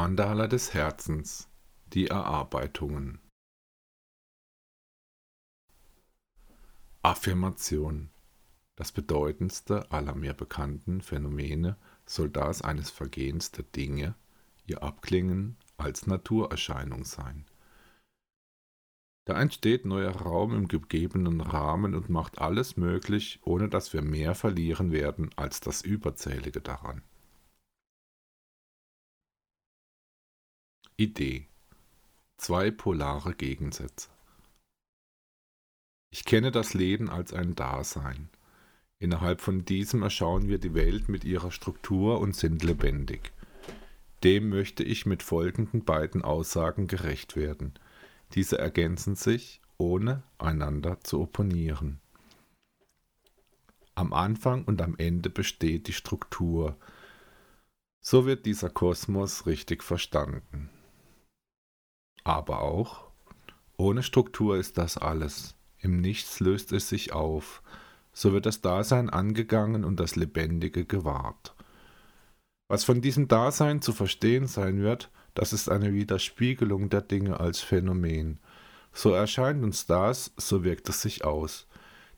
Mandala des Herzens Die Erarbeitungen Affirmation Das bedeutendste aller mir bekannten Phänomene soll das eines Vergehens der Dinge, ihr Abklingen als Naturerscheinung sein. Da entsteht neuer Raum im gegebenen Rahmen und macht alles möglich, ohne dass wir mehr verlieren werden als das Überzählige daran. Idee. Zwei polare Gegensätze. Ich kenne das Leben als ein Dasein. Innerhalb von diesem erschauen wir die Welt mit ihrer Struktur und sind lebendig. Dem möchte ich mit folgenden beiden Aussagen gerecht werden. Diese ergänzen sich, ohne einander zu opponieren. Am Anfang und am Ende besteht die Struktur. So wird dieser Kosmos richtig verstanden aber auch, ohne Struktur ist das alles. Im Nichts löst es sich auf. So wird das Dasein angegangen und das Lebendige gewahrt. Was von diesem Dasein zu verstehen sein wird, das ist eine Widerspiegelung der Dinge als Phänomen. So erscheint uns das, so wirkt es sich aus.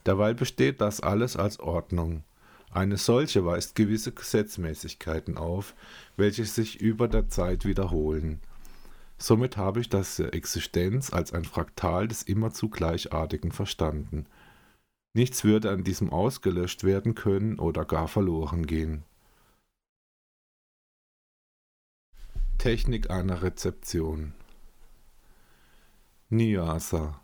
Derweil besteht das alles als Ordnung. Eine solche weist gewisse Gesetzmäßigkeiten auf, welche sich über der Zeit wiederholen. Somit habe ich das Existenz als ein Fraktal des immerzu Gleichartigen verstanden. Nichts würde an diesem ausgelöscht werden können oder gar verloren gehen. Technik einer Rezeption Nyasa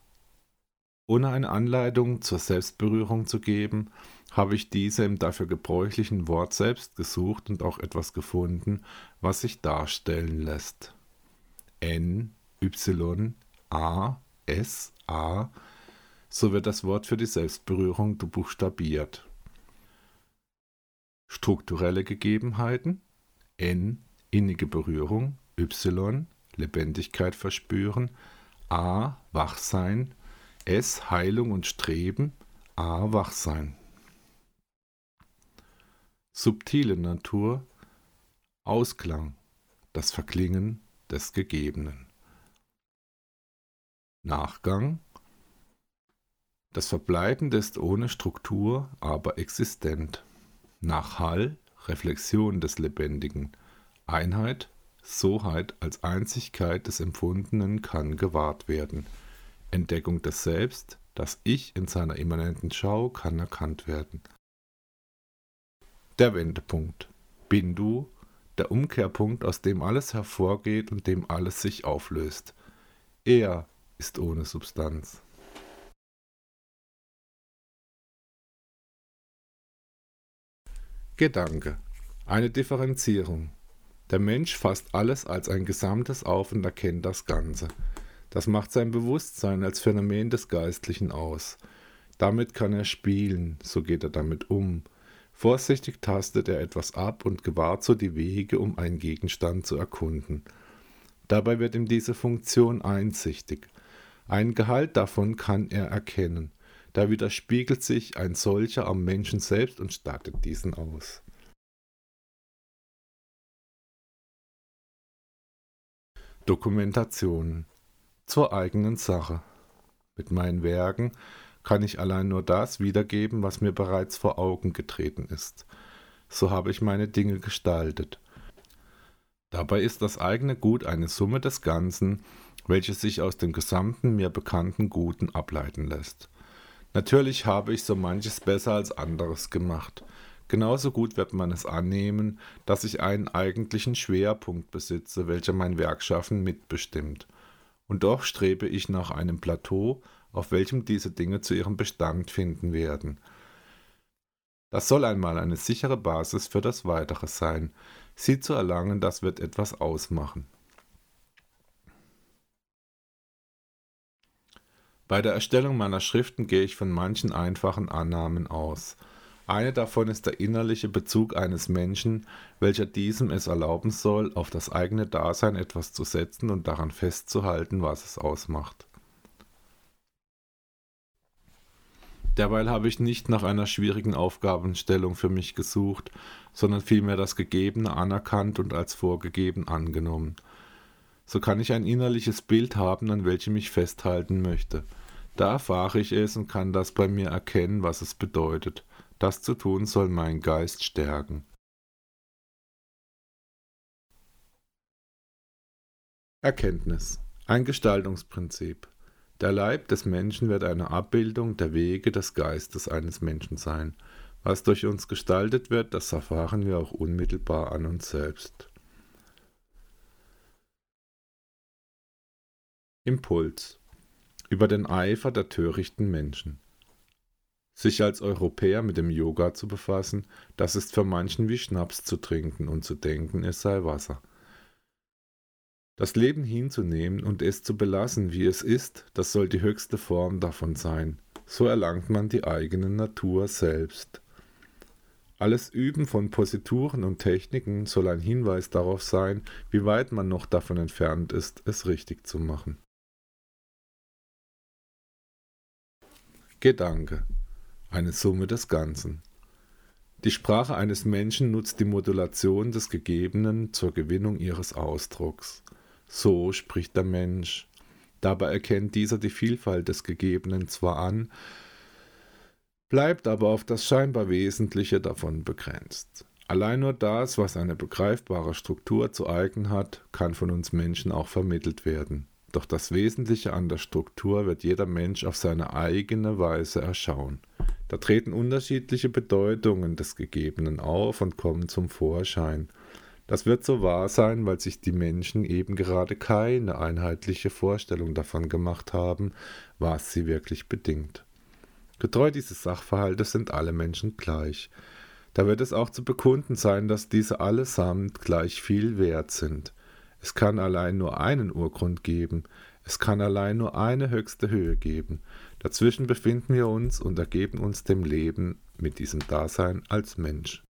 Ohne eine Anleitung zur Selbstberührung zu geben, habe ich diese im dafür gebräuchlichen Wort selbst gesucht und auch etwas gefunden, was sich darstellen lässt. N, Y, A, S, A, so wird das Wort für die Selbstberührung buchstabiert. Strukturelle Gegebenheiten. N, innige Berührung, Y, Lebendigkeit verspüren, A, Wachsein, S, Heilung und Streben, A, Wachsein. Subtile Natur, Ausklang, das Verklingen des Gegebenen. Nachgang Das Verbleibende ist ohne Struktur, aber existent. Nachhall Reflexion des Lebendigen. Einheit, Soheit als Einzigkeit des Empfundenen kann gewahrt werden. Entdeckung des Selbst, das Ich in seiner immanenten Schau kann erkannt werden. Der Wendepunkt. Bindu der Umkehrpunkt, aus dem alles hervorgeht und dem alles sich auflöst. Er ist ohne Substanz. Gedanke. Eine Differenzierung. Der Mensch fasst alles als ein Gesamtes auf und erkennt das Ganze. Das macht sein Bewusstsein als Phänomen des Geistlichen aus. Damit kann er spielen, so geht er damit um. Vorsichtig tastet er etwas ab und gewahrt so die Wege, um einen Gegenstand zu erkunden. Dabei wird ihm diese Funktion einsichtig. Einen Gehalt davon kann er erkennen. Da widerspiegelt sich ein solcher am Menschen selbst und stattet diesen aus. Dokumentation zur eigenen Sache. Mit meinen Werken kann ich allein nur das wiedergeben, was mir bereits vor Augen getreten ist. So habe ich meine Dinge gestaltet. Dabei ist das eigene Gut eine Summe des Ganzen, welche sich aus dem gesamten mir bekannten Guten ableiten lässt. Natürlich habe ich so manches besser als anderes gemacht. Genauso gut wird man es annehmen, dass ich einen eigentlichen Schwerpunkt besitze, welcher mein Werkschaffen mitbestimmt. Und doch strebe ich nach einem Plateau, auf welchem diese Dinge zu ihrem Bestand finden werden. Das soll einmal eine sichere Basis für das Weitere sein. Sie zu erlangen, das wird etwas ausmachen. Bei der Erstellung meiner Schriften gehe ich von manchen einfachen Annahmen aus. Eine davon ist der innerliche Bezug eines Menschen, welcher diesem es erlauben soll, auf das eigene Dasein etwas zu setzen und daran festzuhalten, was es ausmacht. Derweil habe ich nicht nach einer schwierigen Aufgabenstellung für mich gesucht, sondern vielmehr das Gegebene anerkannt und als vorgegeben angenommen – so kann ich ein innerliches Bild haben, an welchem ich festhalten möchte. Da erfahre ich es und kann das bei mir erkennen, was es bedeutet. Das zu tun soll meinen Geist stärken. Erkenntnis. Ein Gestaltungsprinzip. Der Leib des Menschen wird eine Abbildung der Wege des Geistes eines Menschen sein. Was durch uns gestaltet wird, das erfahren wir auch unmittelbar an uns selbst. Impuls über den Eifer der törichten Menschen. Sich als Europäer mit dem Yoga zu befassen, das ist für manchen wie Schnaps zu trinken und zu denken, es sei Wasser. Das Leben hinzunehmen und es zu belassen, wie es ist, das soll die höchste Form davon sein. So erlangt man die eigene Natur selbst. Alles Üben von Posituren und Techniken soll ein Hinweis darauf sein, wie weit man noch davon entfernt ist, es richtig zu machen. Gedanke. Eine Summe des Ganzen. Die Sprache eines Menschen nutzt die Modulation des Gegebenen zur Gewinnung ihres Ausdrucks. So spricht der Mensch. Dabei erkennt dieser die Vielfalt des Gegebenen zwar an, bleibt aber auf das scheinbar Wesentliche davon begrenzt. Allein nur das, was eine begreifbare Struktur zu eigen hat, kann von uns Menschen auch vermittelt werden. Doch das Wesentliche an der Struktur wird jeder Mensch auf seine eigene Weise erschauen. Da treten unterschiedliche Bedeutungen des Gegebenen auf und kommen zum Vorschein. Das wird so wahr sein, weil sich die Menschen eben gerade keine einheitliche Vorstellung davon gemacht haben, was sie wirklich bedingt. Getreu dieses Sachverhaltes sind alle Menschen gleich. Da wird es auch zu bekunden sein, dass diese allesamt gleich viel wert sind. Es kann allein nur einen Urgrund geben, es kann allein nur eine höchste Höhe geben. Dazwischen befinden wir uns und ergeben uns dem Leben mit diesem Dasein als Mensch.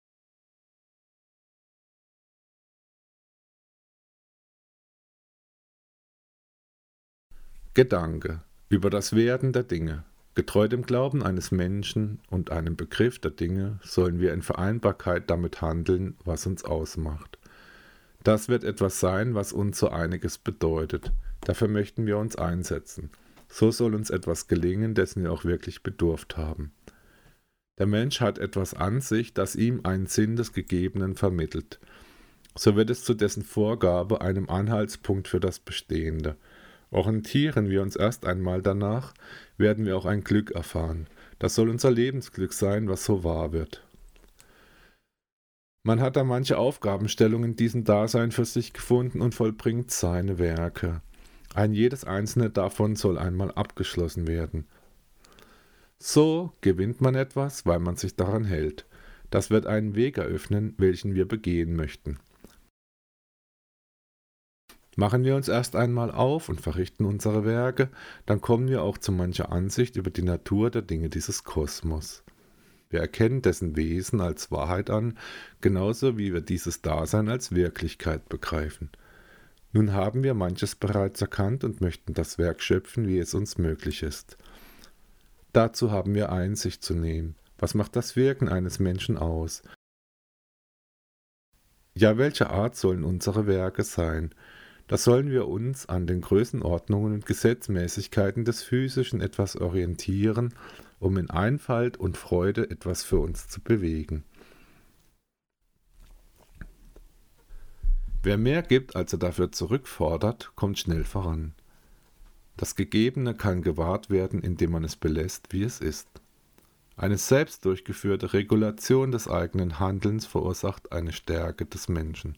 Gedanke über das Werden der Dinge. Getreu dem Glauben eines Menschen und einem Begriff der Dinge sollen wir in Vereinbarkeit damit handeln, was uns ausmacht. Das wird etwas sein, was uns so einiges bedeutet. Dafür möchten wir uns einsetzen. So soll uns etwas gelingen, dessen wir auch wirklich bedurft haben. Der Mensch hat etwas an sich, das ihm einen Sinn des Gegebenen vermittelt. So wird es zu dessen Vorgabe einem Anhaltspunkt für das Bestehende. Orientieren wir uns erst einmal danach, werden wir auch ein Glück erfahren. Das soll unser Lebensglück sein, was so wahr wird. Man hat da manche Aufgabenstellungen in diesem Dasein für sich gefunden und vollbringt seine Werke. Ein jedes einzelne davon soll einmal abgeschlossen werden. So gewinnt man etwas, weil man sich daran hält. Das wird einen Weg eröffnen, welchen wir begehen möchten. Machen wir uns erst einmal auf und verrichten unsere Werke, dann kommen wir auch zu mancher Ansicht über die Natur der Dinge dieses Kosmos. Wir erkennen dessen Wesen als Wahrheit an, genauso wie wir dieses Dasein als Wirklichkeit begreifen. Nun haben wir manches bereits erkannt und möchten das Werk schöpfen, wie es uns möglich ist. Dazu haben wir Einsicht zu nehmen. Was macht das Wirken eines Menschen aus? Ja, welche Art sollen unsere Werke sein? Da sollen wir uns an den Größenordnungen und Gesetzmäßigkeiten des Physischen etwas orientieren, um in Einfalt und Freude etwas für uns zu bewegen. Wer mehr gibt, als er dafür zurückfordert, kommt schnell voran. Das Gegebene kann gewahrt werden, indem man es belässt, wie es ist. Eine selbst durchgeführte Regulation des eigenen Handelns verursacht eine Stärke des Menschen.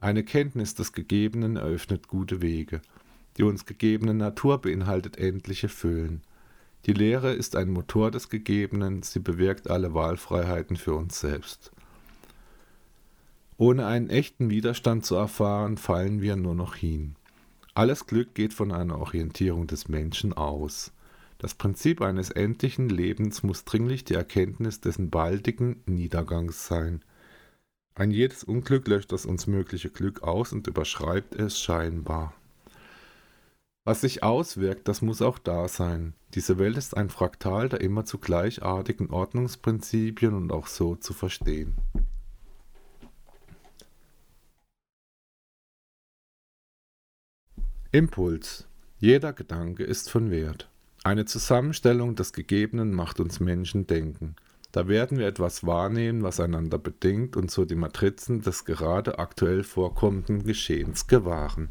Eine Kenntnis des Gegebenen eröffnet gute Wege. Die uns gegebene Natur beinhaltet endliche Füllen. Die Lehre ist ein Motor des Gegebenen, sie bewirkt alle Wahlfreiheiten für uns selbst. Ohne einen echten Widerstand zu erfahren, fallen wir nur noch hin. Alles Glück geht von einer Orientierung des Menschen aus. Das Prinzip eines endlichen Lebens muss dringlich die Erkenntnis dessen baldigen Niedergangs sein. Ein jedes Unglück löscht das uns mögliche Glück aus und überschreibt es scheinbar. Was sich auswirkt, das muss auch da sein. Diese Welt ist ein Fraktal der immer zu gleichartigen Ordnungsprinzipien und auch so zu verstehen. Impuls. Jeder Gedanke ist von Wert. Eine Zusammenstellung des Gegebenen macht uns Menschen denken. Da werden wir etwas wahrnehmen, was einander bedingt und so die Matrizen des gerade aktuell vorkommenden Geschehens gewahren.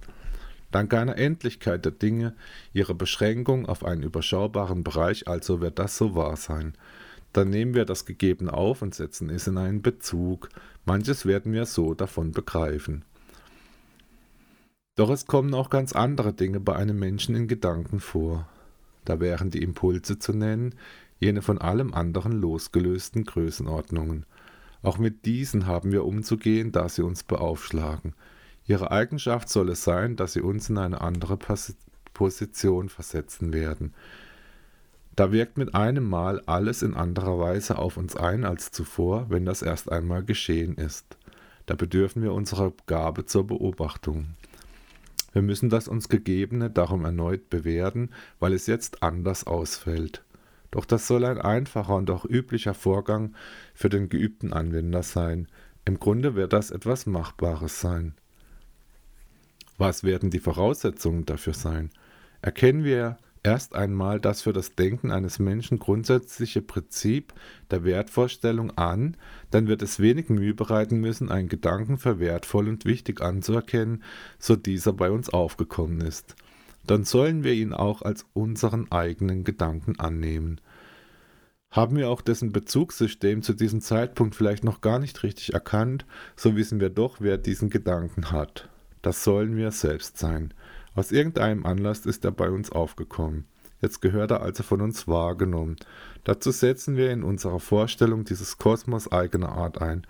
Dank einer Endlichkeit der Dinge, ihrer Beschränkung auf einen überschaubaren Bereich, also wird das so wahr sein. Dann nehmen wir das Gegebene auf und setzen es in einen Bezug. Manches werden wir so davon begreifen. Doch es kommen auch ganz andere Dinge bei einem Menschen in Gedanken vor. Da wären die Impulse zu nennen, jene von allem anderen losgelösten Größenordnungen. Auch mit diesen haben wir umzugehen, da sie uns beaufschlagen. Ihre Eigenschaft soll es sein, dass sie uns in eine andere Position versetzen werden. Da wirkt mit einem Mal alles in anderer Weise auf uns ein als zuvor, wenn das erst einmal geschehen ist. Da bedürfen wir unserer Gabe zur Beobachtung. Wir müssen das uns Gegebene darum erneut bewerten, weil es jetzt anders ausfällt. Doch das soll ein einfacher und auch üblicher Vorgang für den geübten Anwender sein. Im Grunde wird das etwas Machbares sein. Was werden die Voraussetzungen dafür sein? Erkennen wir erst einmal das für das Denken eines Menschen grundsätzliche Prinzip der Wertvorstellung an, dann wird es wenig Mühe bereiten müssen, einen Gedanken für wertvoll und wichtig anzuerkennen, so dieser bei uns aufgekommen ist. Dann sollen wir ihn auch als unseren eigenen Gedanken annehmen. Haben wir auch dessen Bezugssystem zu diesem Zeitpunkt vielleicht noch gar nicht richtig erkannt, so wissen wir doch, wer diesen Gedanken hat. Das sollen wir selbst sein. Aus irgendeinem Anlass ist er bei uns aufgekommen. Jetzt gehört er also von uns wahrgenommen. Dazu setzen wir in unserer Vorstellung dieses Kosmos eigener Art ein.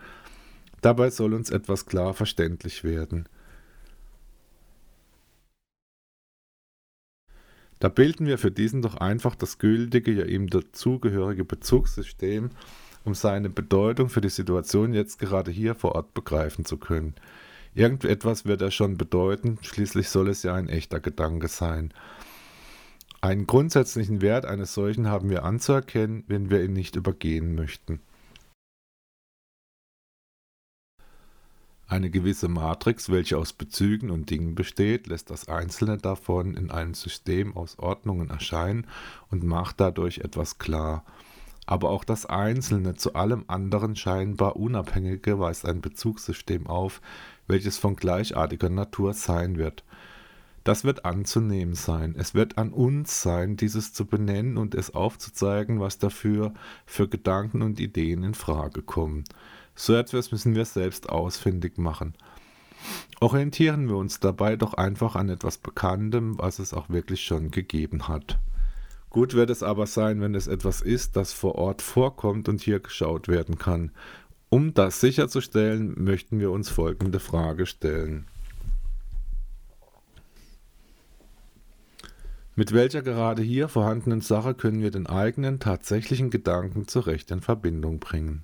Dabei soll uns etwas klar verständlich werden. Da bilden wir für diesen doch einfach das gültige, ja ihm dazugehörige Bezugssystem, um seine Bedeutung für die Situation jetzt gerade hier vor Ort begreifen zu können. Irgendetwas wird er schon bedeuten, schließlich soll es ja ein echter Gedanke sein. Einen grundsätzlichen Wert eines solchen haben wir anzuerkennen, wenn wir ihn nicht übergehen möchten. Eine gewisse Matrix, welche aus Bezügen und Dingen besteht, lässt das Einzelne davon in einem System aus Ordnungen erscheinen und macht dadurch etwas klar. Aber auch das Einzelne zu allem anderen scheinbar Unabhängige weist ein Bezugssystem auf, welches von gleichartiger Natur sein wird. Das wird anzunehmen sein. Es wird an uns sein, dieses zu benennen und es aufzuzeigen, was dafür für Gedanken und Ideen in Frage kommen. So etwas müssen wir selbst ausfindig machen. Orientieren wir uns dabei doch einfach an etwas Bekanntem, was es auch wirklich schon gegeben hat. Gut wird es aber sein, wenn es etwas ist, das vor Ort vorkommt und hier geschaut werden kann. Um das sicherzustellen, möchten wir uns folgende Frage stellen. Mit welcher gerade hier vorhandenen Sache können wir den eigenen tatsächlichen Gedanken zurecht in Verbindung bringen?